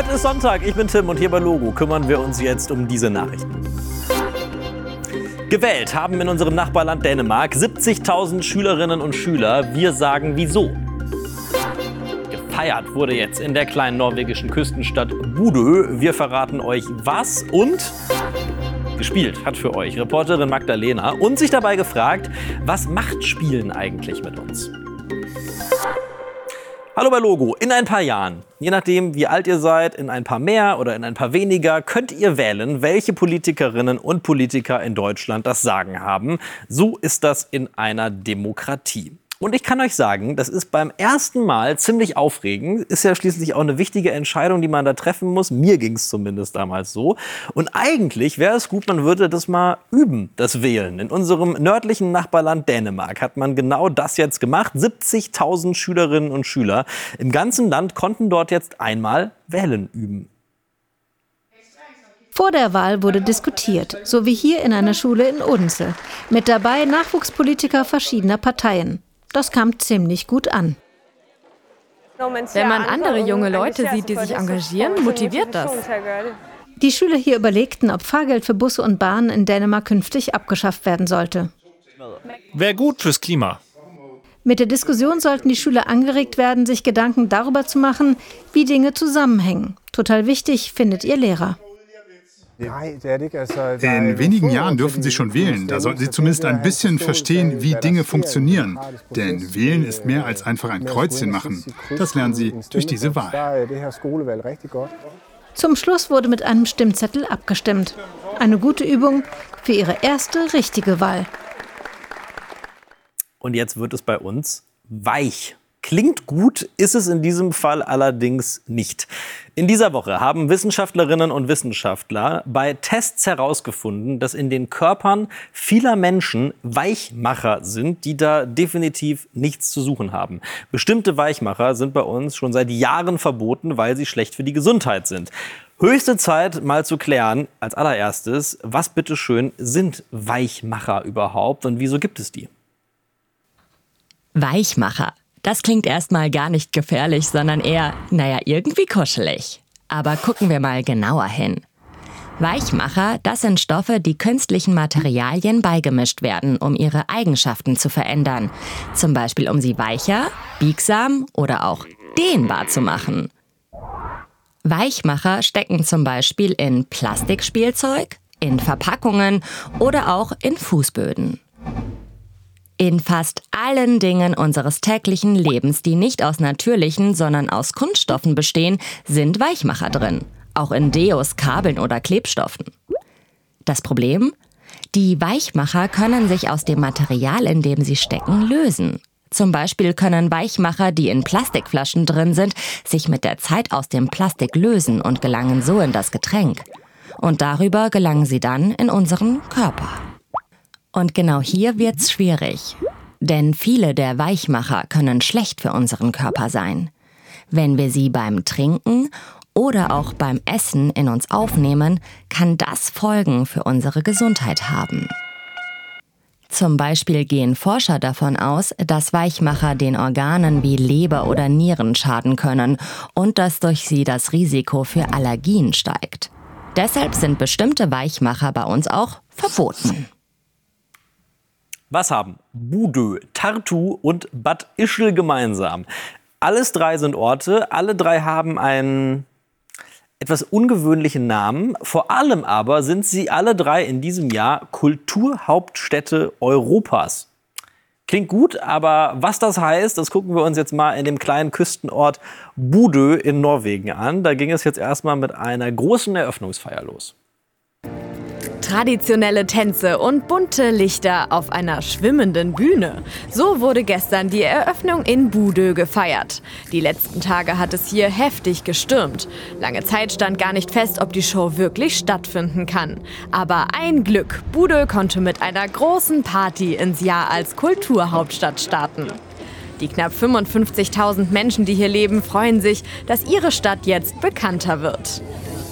Heute ist Sonntag, ich bin Tim und hier bei Logo kümmern wir uns jetzt um diese Nachrichten. Gewählt haben in unserem Nachbarland Dänemark 70.000 Schülerinnen und Schüler. Wir sagen wieso. Gefeiert wurde jetzt in der kleinen norwegischen Küstenstadt Budö. Wir verraten euch was und gespielt hat für euch Reporterin Magdalena und sich dabei gefragt, was macht Spielen eigentlich mit uns? Hallo bei Logo. In ein paar Jahren, je nachdem wie alt ihr seid, in ein paar mehr oder in ein paar weniger, könnt ihr wählen, welche Politikerinnen und Politiker in Deutschland das Sagen haben. So ist das in einer Demokratie. Und ich kann euch sagen, das ist beim ersten Mal ziemlich aufregend. Ist ja schließlich auch eine wichtige Entscheidung, die man da treffen muss. Mir ging es zumindest damals so. Und eigentlich wäre es gut, man würde das mal üben, das Wählen. In unserem nördlichen Nachbarland Dänemark hat man genau das jetzt gemacht. 70.000 Schülerinnen und Schüler im ganzen Land konnten dort jetzt einmal wählen üben. Vor der Wahl wurde diskutiert, so wie hier in einer Schule in Odense. Mit dabei Nachwuchspolitiker verschiedener Parteien. Das kam ziemlich gut an. Wenn man andere junge Leute sieht, die sich engagieren, motiviert das. Die Schüler hier überlegten, ob Fahrgeld für Busse und Bahnen in Dänemark künftig abgeschafft werden sollte. Wäre gut fürs Klima. Mit der Diskussion sollten die Schüler angeregt werden, sich Gedanken darüber zu machen, wie Dinge zusammenhängen. Total wichtig, findet ihr Lehrer. In wenigen Jahren dürfen Sie schon wählen. Da sollten Sie zumindest ein bisschen verstehen, wie Dinge funktionieren. Denn wählen ist mehr als einfach ein Kreuzchen machen. Das lernen Sie durch diese Wahl. Zum Schluss wurde mit einem Stimmzettel abgestimmt. Eine gute Übung für Ihre erste richtige Wahl. Und jetzt wird es bei uns weich. Klingt gut, ist es in diesem Fall allerdings nicht. In dieser Woche haben Wissenschaftlerinnen und Wissenschaftler bei Tests herausgefunden, dass in den Körpern vieler Menschen Weichmacher sind, die da definitiv nichts zu suchen haben. Bestimmte Weichmacher sind bei uns schon seit Jahren verboten, weil sie schlecht für die Gesundheit sind. Höchste Zeit, mal zu klären, als allererstes, was bitteschön sind Weichmacher überhaupt und wieso gibt es die? Weichmacher. Das klingt erstmal gar nicht gefährlich, sondern eher, naja, irgendwie kuschelig. Aber gucken wir mal genauer hin. Weichmacher, das sind Stoffe, die künstlichen Materialien beigemischt werden, um ihre Eigenschaften zu verändern. Zum Beispiel, um sie weicher, biegsam oder auch dehnbar zu machen. Weichmacher stecken zum Beispiel in Plastikspielzeug, in Verpackungen oder auch in Fußböden. In fast allen Dingen unseres täglichen Lebens, die nicht aus natürlichen, sondern aus Kunststoffen bestehen, sind Weichmacher drin. Auch in Deos, Kabeln oder Klebstoffen. Das Problem? Die Weichmacher können sich aus dem Material, in dem sie stecken, lösen. Zum Beispiel können Weichmacher, die in Plastikflaschen drin sind, sich mit der Zeit aus dem Plastik lösen und gelangen so in das Getränk. Und darüber gelangen sie dann in unseren Körper. Und genau hier wird's schwierig. Denn viele der Weichmacher können schlecht für unseren Körper sein. Wenn wir sie beim Trinken oder auch beim Essen in uns aufnehmen, kann das Folgen für unsere Gesundheit haben. Zum Beispiel gehen Forscher davon aus, dass Weichmacher den Organen wie Leber oder Nieren schaden können und dass durch sie das Risiko für Allergien steigt. Deshalb sind bestimmte Weichmacher bei uns auch verboten. Was haben Budö, Tartu und Bad Ischl gemeinsam? Alles drei sind Orte, alle drei haben einen etwas ungewöhnlichen Namen. Vor allem aber sind sie alle drei in diesem Jahr Kulturhauptstädte Europas. Klingt gut, aber was das heißt, das gucken wir uns jetzt mal in dem kleinen Küstenort Budö in Norwegen an. Da ging es jetzt erstmal mit einer großen Eröffnungsfeier los. Traditionelle Tänze und bunte Lichter auf einer schwimmenden Bühne. So wurde gestern die Eröffnung in Budö gefeiert. Die letzten Tage hat es hier heftig gestürmt. Lange Zeit stand gar nicht fest, ob die Show wirklich stattfinden kann. Aber ein Glück, Budö konnte mit einer großen Party ins Jahr als Kulturhauptstadt starten. Die knapp 55.000 Menschen, die hier leben, freuen sich, dass ihre Stadt jetzt bekannter wird.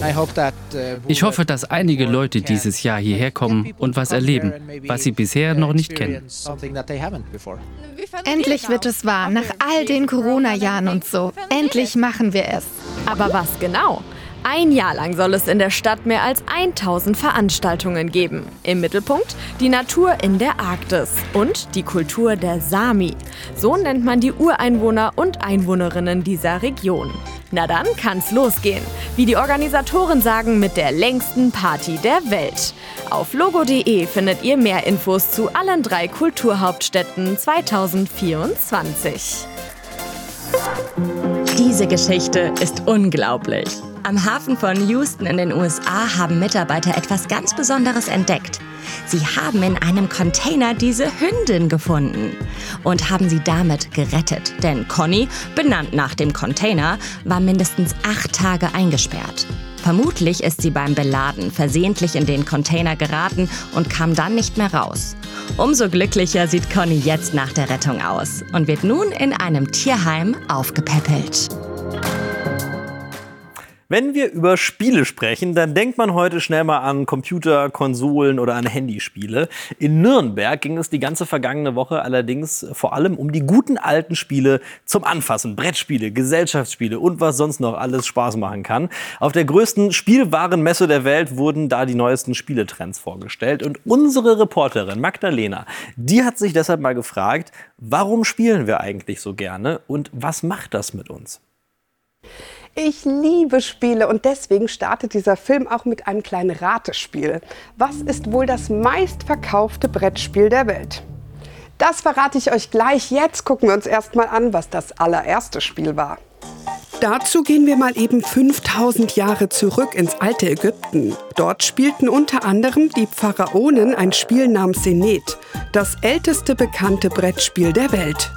Uh, ich hoffe, dass einige Leute dieses Jahr hierher kommen und was erleben, was sie bisher noch nicht kennen. Endlich wird es wahr, nach all den Corona-Jahren und so. Endlich machen wir es. Aber was genau? Ein Jahr lang soll es in der Stadt mehr als 1000 Veranstaltungen geben. Im Mittelpunkt die Natur in der Arktis und die Kultur der Sami. So nennt man die Ureinwohner und Einwohnerinnen dieser Region. Na dann kann's losgehen. Wie die Organisatoren sagen, mit der längsten Party der Welt. Auf logo.de findet ihr mehr Infos zu allen drei Kulturhauptstädten 2024. Diese Geschichte ist unglaublich. Am Hafen von Houston in den USA haben Mitarbeiter etwas ganz Besonderes entdeckt. Sie haben in einem Container diese Hündin gefunden und haben sie damit gerettet. Denn Conny, benannt nach dem Container, war mindestens acht Tage eingesperrt. Vermutlich ist sie beim Beladen versehentlich in den Container geraten und kam dann nicht mehr raus. Umso glücklicher sieht Conny jetzt nach der Rettung aus und wird nun in einem Tierheim aufgepäppelt. Wenn wir über Spiele sprechen, dann denkt man heute schnell mal an Computer, Konsolen oder an Handyspiele. In Nürnberg ging es die ganze vergangene Woche allerdings vor allem um die guten alten Spiele zum Anfassen. Brettspiele, Gesellschaftsspiele und was sonst noch alles Spaß machen kann. Auf der größten Spielwarenmesse der Welt wurden da die neuesten Spieletrends vorgestellt. Und unsere Reporterin Magdalena, die hat sich deshalb mal gefragt, warum spielen wir eigentlich so gerne und was macht das mit uns? Ich liebe Spiele und deswegen startet dieser Film auch mit einem kleinen Ratespiel. Was ist wohl das meistverkaufte Brettspiel der Welt? Das verrate ich euch gleich. Jetzt gucken wir uns erstmal an, was das allererste Spiel war. Dazu gehen wir mal eben 5000 Jahre zurück ins alte Ägypten. Dort spielten unter anderem die Pharaonen ein Spiel namens Senet, das älteste bekannte Brettspiel der Welt.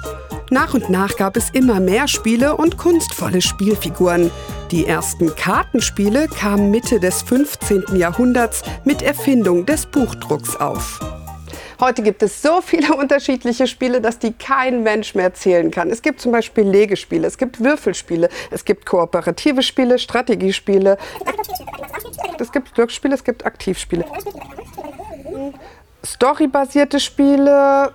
Nach und nach gab es immer mehr Spiele und kunstvolle Spielfiguren. Die ersten Kartenspiele kamen Mitte des 15. Jahrhunderts mit Erfindung des Buchdrucks auf. Heute gibt es so viele unterschiedliche Spiele, dass die kein Mensch mehr zählen kann. Es gibt zum Beispiel Legespiele, es gibt Würfelspiele, es gibt kooperative Spiele, Strategiespiele, es gibt Glücksspiele, es gibt Aktivspiele. Storybasierte Spiele.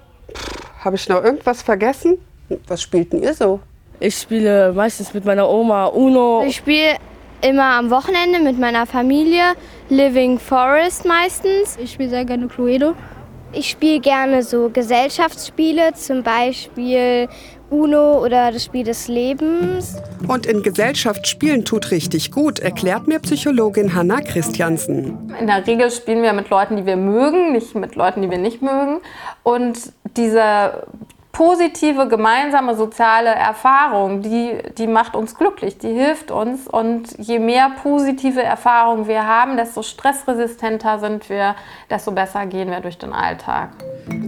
Habe ich noch irgendwas vergessen? Was spielten ihr so? Ich spiele meistens mit meiner Oma Uno. Ich spiele immer am Wochenende mit meiner Familie Living Forest meistens. Ich spiele sehr gerne Cluedo. Ich spiele gerne so Gesellschaftsspiele, zum Beispiel Uno oder das Spiel des Lebens. Und in Gesellschaftsspielen tut richtig gut, erklärt mir Psychologin Hanna Christiansen. In der Regel spielen wir mit Leuten, die wir mögen, nicht mit Leuten, die wir nicht mögen. Und dieser positive gemeinsame soziale Erfahrung, die, die macht uns glücklich, die hilft uns. Und je mehr positive Erfahrungen wir haben, desto stressresistenter sind wir, desto besser gehen wir durch den Alltag.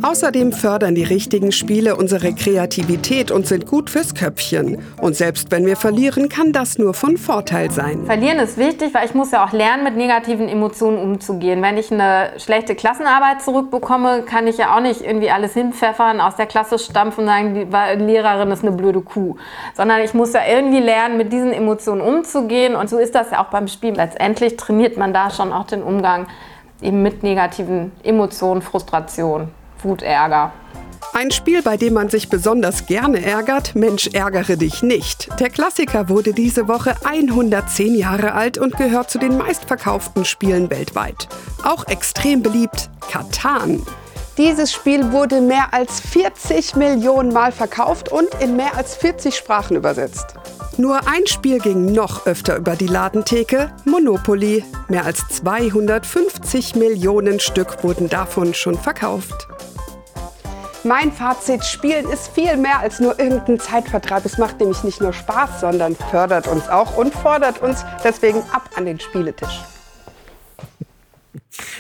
Außerdem fördern die richtigen Spiele unsere Kreativität und sind gut fürs Köpfchen. Und selbst wenn wir verlieren, kann das nur von Vorteil sein. Verlieren ist wichtig, weil ich muss ja auch lernen, mit negativen Emotionen umzugehen. Wenn ich eine schlechte Klassenarbeit zurückbekomme, kann ich ja auch nicht irgendwie alles hinpfeffern, aus der Klasse stampfen und sagen, die Lehrerin ist eine blöde Kuh. Sondern ich muss ja irgendwie lernen, mit diesen Emotionen umzugehen. Und so ist das ja auch beim Spielen. Letztendlich trainiert man da schon auch den Umgang eben mit negativen Emotionen, Frustration. Wut, Ärger. Ein Spiel, bei dem man sich besonders gerne ärgert, Mensch, ärgere dich nicht. Der Klassiker wurde diese Woche 110 Jahre alt und gehört zu den meistverkauften Spielen weltweit. Auch extrem beliebt, Katan. Dieses Spiel wurde mehr als 40 Millionen Mal verkauft und in mehr als 40 Sprachen übersetzt. Nur ein Spiel ging noch öfter über die Ladentheke, Monopoly. Mehr als 250 Millionen Stück wurden davon schon verkauft. Mein Fazit, Spielen ist viel mehr als nur irgendein Zeitvertreib. Es macht nämlich nicht nur Spaß, sondern fördert uns auch und fordert uns deswegen ab an den Spieletisch.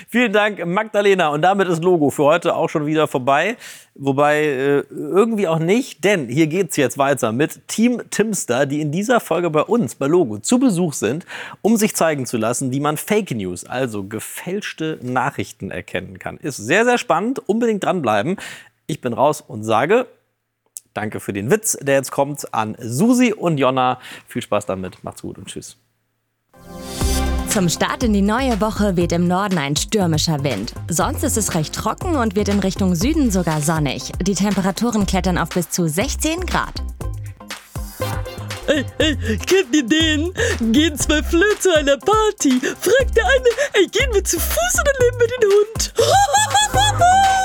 Vielen Dank, Magdalena. Und damit ist Logo für heute auch schon wieder vorbei. Wobei äh, irgendwie auch nicht, denn hier geht es jetzt weiter mit Team Timster, die in dieser Folge bei uns, bei Logo, zu Besuch sind, um sich zeigen zu lassen, wie man Fake News, also gefälschte Nachrichten erkennen kann. Ist sehr, sehr spannend. Unbedingt dranbleiben. Ich bin raus und sage Danke für den Witz, der jetzt kommt an Susi und Jonna. Viel Spaß damit. Macht's gut und tschüss. Zum Start in die neue Woche weht im Norden ein stürmischer Wind. Sonst ist es recht trocken und wird in Richtung Süden sogar sonnig. Die Temperaturen klettern auf bis zu 16 Grad. Ey, ey, kennt ihr den? Gehen zwei Flöhe zu einer Party. Fragt der eine, ey, gehen wir zu Fuß oder nehmen wir den Hund?